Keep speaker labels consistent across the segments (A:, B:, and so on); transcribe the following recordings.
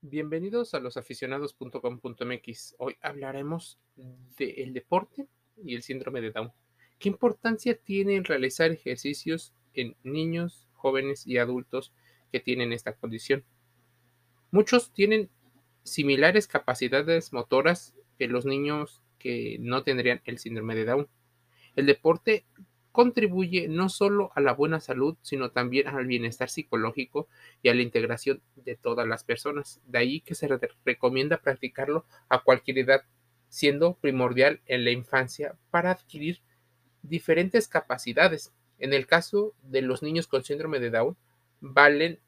A: Bienvenidos a losaficionados.com.mx. Hoy hablaremos del deporte y el síndrome de Down. ¿Qué importancia tiene realizar ejercicios en niños, jóvenes y adultos que tienen esta condición? Muchos tienen similares capacidades motoras que los niños que no tendrían el síndrome de Down. El deporte contribuye no solo a la buena salud, sino también al bienestar psicológico y a la integración de todas las personas. De ahí que se recomienda practicarlo a cualquier edad, siendo primordial en la infancia para adquirir diferentes capacidades. En el caso de los niños con síndrome de Down, valen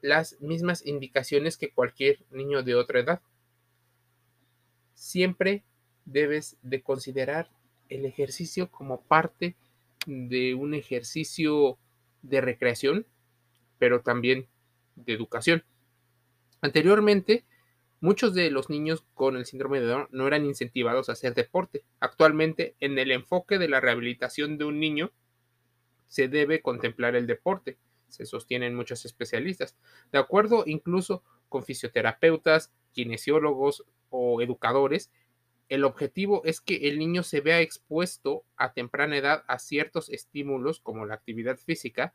A: las mismas indicaciones que cualquier niño de otra edad. Siempre debes de considerar el ejercicio como parte de un ejercicio de recreación, pero también de educación. Anteriormente, muchos de los niños con el síndrome de Down no eran incentivados a hacer deporte. Actualmente, en el enfoque de la rehabilitación de un niño, se debe contemplar el deporte, se sostienen muchos especialistas, de acuerdo incluso con fisioterapeutas, kinesiólogos o educadores, el objetivo es que el niño se vea expuesto a temprana edad a ciertos estímulos como la actividad física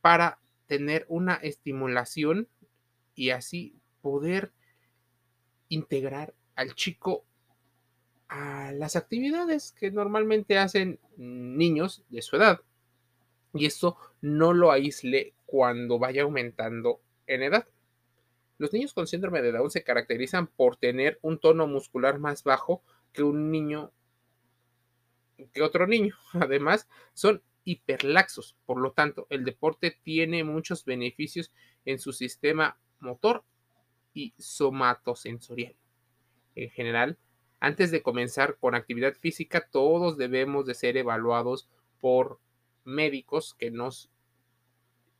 A: para tener una estimulación y así poder integrar al chico a las actividades que normalmente hacen niños de su edad. Y esto no lo aísle cuando vaya aumentando en edad. Los niños con síndrome de Down se caracterizan por tener un tono muscular más bajo que un niño, que otro niño. Además, son hiperlaxos. Por lo tanto, el deporte tiene muchos beneficios en su sistema motor y somatosensorial. En general, antes de comenzar con actividad física, todos debemos de ser evaluados por médicos que nos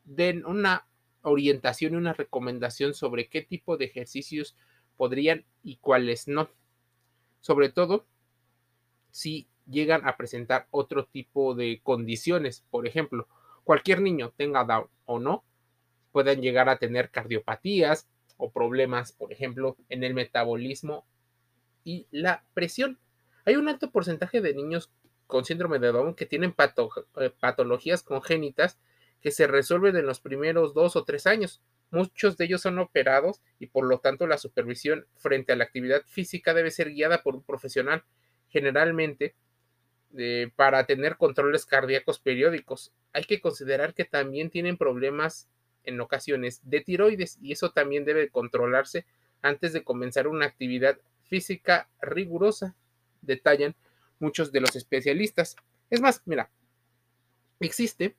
A: den una orientación y una recomendación sobre qué tipo de ejercicios podrían y cuáles no. Sobre todo si llegan a presentar otro tipo de condiciones. Por ejemplo, cualquier niño tenga Down o no, pueden llegar a tener cardiopatías o problemas, por ejemplo, en el metabolismo y la presión. Hay un alto porcentaje de niños con síndrome de Down que tienen eh, patologías congénitas que se resuelven en los primeros dos o tres años. Muchos de ellos son operados y por lo tanto la supervisión frente a la actividad física debe ser guiada por un profesional, generalmente eh, para tener controles cardíacos periódicos. Hay que considerar que también tienen problemas en ocasiones de tiroides y eso también debe controlarse antes de comenzar una actividad física rigurosa, detallan muchos de los especialistas. Es más, mira, existe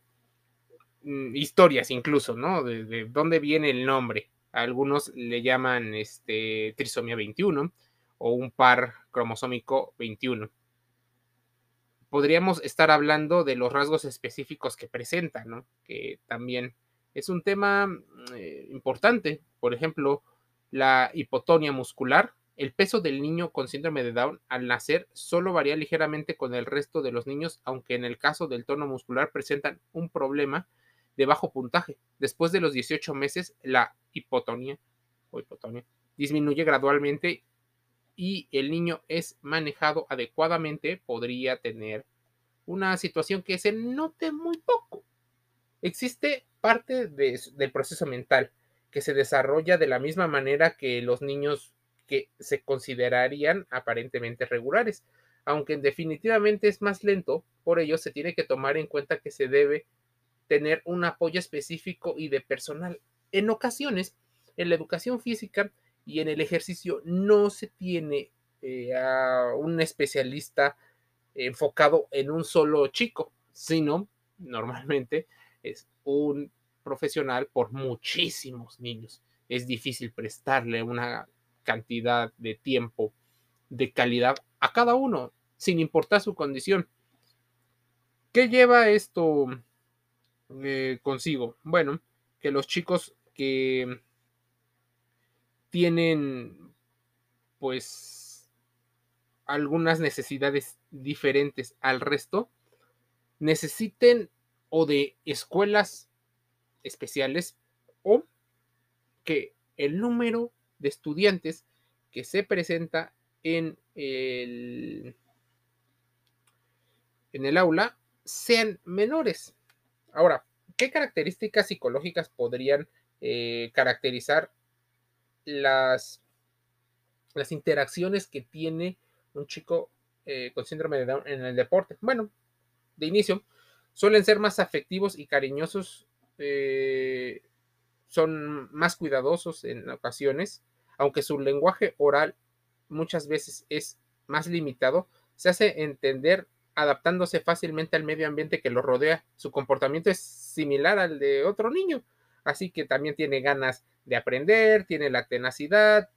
A: Mm, historias incluso, ¿no? De, dónde viene el nombre. Algunos le llaman este, trisomía 21 o un par cromosómico 21. Podríamos estar hablando de los rasgos específicos que presenta, ¿no? Que también es un tema mm, eh, importante. Por ejemplo, la hipotonia muscular. El peso del niño con síndrome de Down al nacer solo varía ligeramente con el resto de los niños, aunque en el caso del tono muscular presentan un problema de bajo puntaje. Después de los 18 meses, la hipotonía, o hipotonía disminuye gradualmente y el niño es manejado adecuadamente, podría tener una situación que se note muy poco. Existe parte del proceso mental que se desarrolla de la misma manera que los niños que se considerarían aparentemente regulares, aunque definitivamente es más lento, por ello se tiene que tomar en cuenta que se debe tener un apoyo específico y de personal. En ocasiones, en la educación física y en el ejercicio no se tiene eh, a un especialista enfocado en un solo chico, sino normalmente es un profesional por muchísimos niños. Es difícil prestarle una cantidad de tiempo de calidad a cada uno, sin importar su condición. ¿Qué lleva esto eh, consigo? Bueno, que los chicos que tienen pues algunas necesidades diferentes al resto, necesiten o de escuelas especiales o que el número de estudiantes que se presenta en el, en el aula sean menores. Ahora, ¿qué características psicológicas podrían eh, caracterizar las, las interacciones que tiene un chico eh, con síndrome de Down en el deporte? Bueno, de inicio, suelen ser más afectivos y cariñosos, eh, son más cuidadosos en ocasiones, aunque su lenguaje oral muchas veces es más limitado, se hace entender adaptándose fácilmente al medio ambiente que lo rodea. Su comportamiento es similar al de otro niño, así que también tiene ganas de aprender, tiene la tenacidad,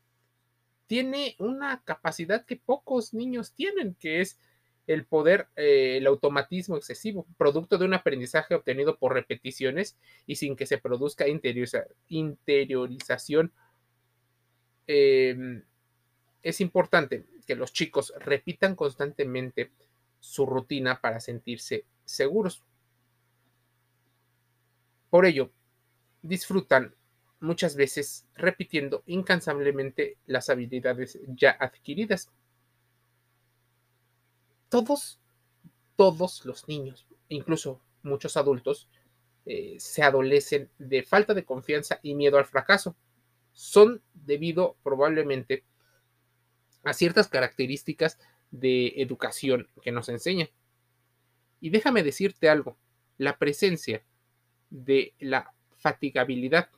A: tiene una capacidad que pocos niños tienen, que es el poder, eh, el automatismo excesivo, producto de un aprendizaje obtenido por repeticiones y sin que se produzca interiorización. Em, es importante que los chicos repitan constantemente su rutina para sentirse seguros. Por ello, disfrutan muchas veces repitiendo incansablemente las habilidades ya adquiridas. Todos, todos los niños, incluso muchos adultos, eh, se adolecen de falta de confianza y miedo al fracaso. Son debido probablemente a ciertas características de educación que nos enseña. Y déjame decirte algo, la presencia de la fatigabilidad.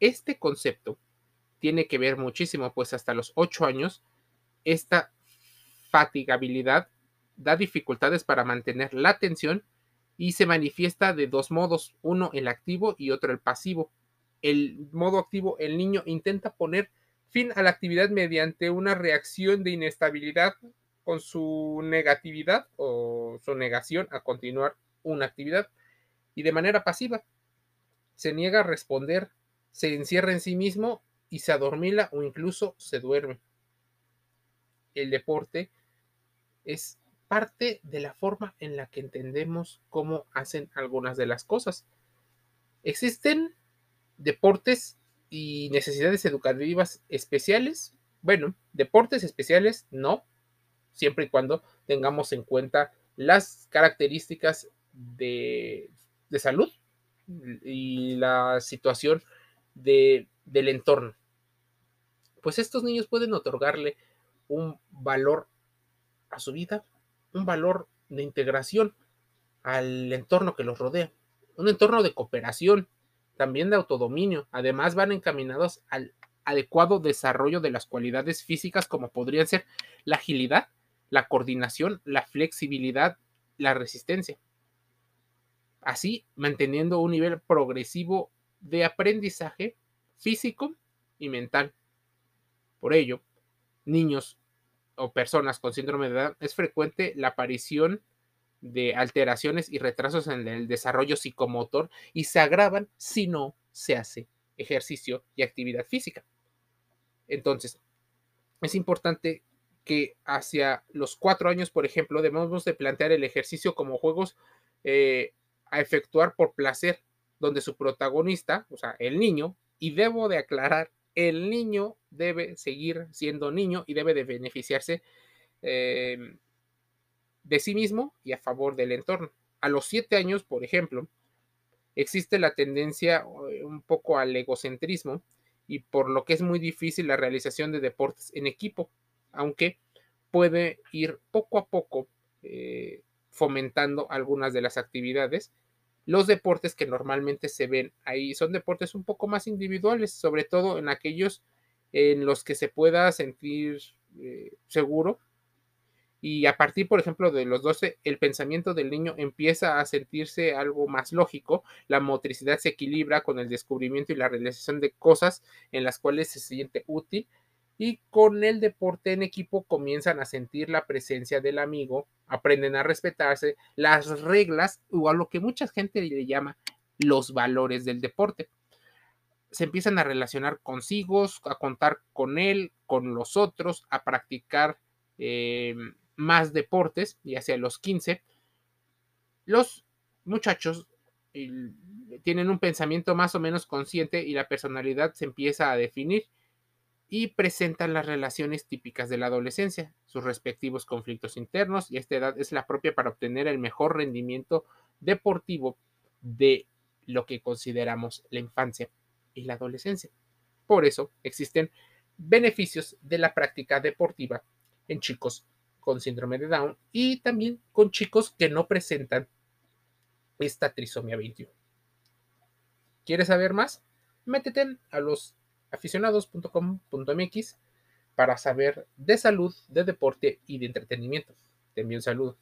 A: Este concepto tiene que ver muchísimo, pues hasta los 8 años, esta fatigabilidad da dificultades para mantener la atención y se manifiesta de dos modos, uno el activo y otro el pasivo. El modo activo, el niño intenta poner fin a la actividad mediante una reacción de inestabilidad con su negatividad o su negación a continuar una actividad y de manera pasiva. Se niega a responder, se encierra en sí mismo y se adormila o incluso se duerme. El deporte es parte de la forma en la que entendemos cómo hacen algunas de las cosas. Existen deportes y necesidades educativas especiales. Bueno, deportes especiales no, siempre y cuando tengamos en cuenta las características de, salud y la situación del entorno. Pues estos niños pueden otorgarle un valor a su vida, un valor de integración al entorno que los rodea, un entorno de cooperación, también de autodominio. Además van encaminados al adecuado desarrollo de las cualidades físicas como podrían ser la agilidad, la coordinación, la flexibilidad, la resistencia. Así, manteniendo un nivel progresivo de aprendizaje físico y mental. Por ello, niños o personas con síndrome de edad es frecuente la aparición de alteraciones y retrasos en el desarrollo psicomotor y se agravan si no se hace ejercicio y actividad física. Entonces, es importante que hacia los cuatro años, por ejemplo, debemos de plantear el ejercicio como juegos eh, a efectuar por placer, donde su protagonista, o sea, el niño, y debo de aclarar, el niño debe seguir siendo niño y debe de beneficiarse em, de sí mismo y a favor del entorno. A los siete años, por ejemplo, existe la tendencia eh, un poco al egocentrismo y por lo que es muy difícil la realización de deportes en equipo aunque puede ir poco a poco eh, fomentando algunas de las actividades. Los deportes que normalmente se ven ahí son deportes un poco más individuales, sobre todo en aquellos en los que se pueda sentir eh, seguro. Y a partir, por ejemplo, de los 12, el pensamiento del niño empieza a sentirse algo más lógico, la motricidad se equilibra con el descubrimiento y la realización de cosas en las cuales se siente útil y con el deporte en equipo comienzan a sentir la presencia del amigo, aprenden a respetarse las reglas o a lo que mucha gente le llama los valores del deporte. Se empiezan a relacionar consigo, a contar con él, con los otros, a practicar eh, más deportes y hacia los 15. Los muchachos tienen un pensamiento más o menos consciente y la personalidad se empieza a definir y presentan las relaciones típicas de la adolescencia, sus respectivos conflictos internos y esta edad es la propia para obtener el mejor rendimiento deportivo de lo que consideramos la infancia y la adolescencia. Por eso existen beneficios de la práctica deportiva en chicos con síndrome de Down y también con chicos que no presentan esta trisomía 21. ¿Quieres saber más? Métete a los aficionados.com.mx para saber de salud, de deporte y de entretenimiento. Te envío un saludo.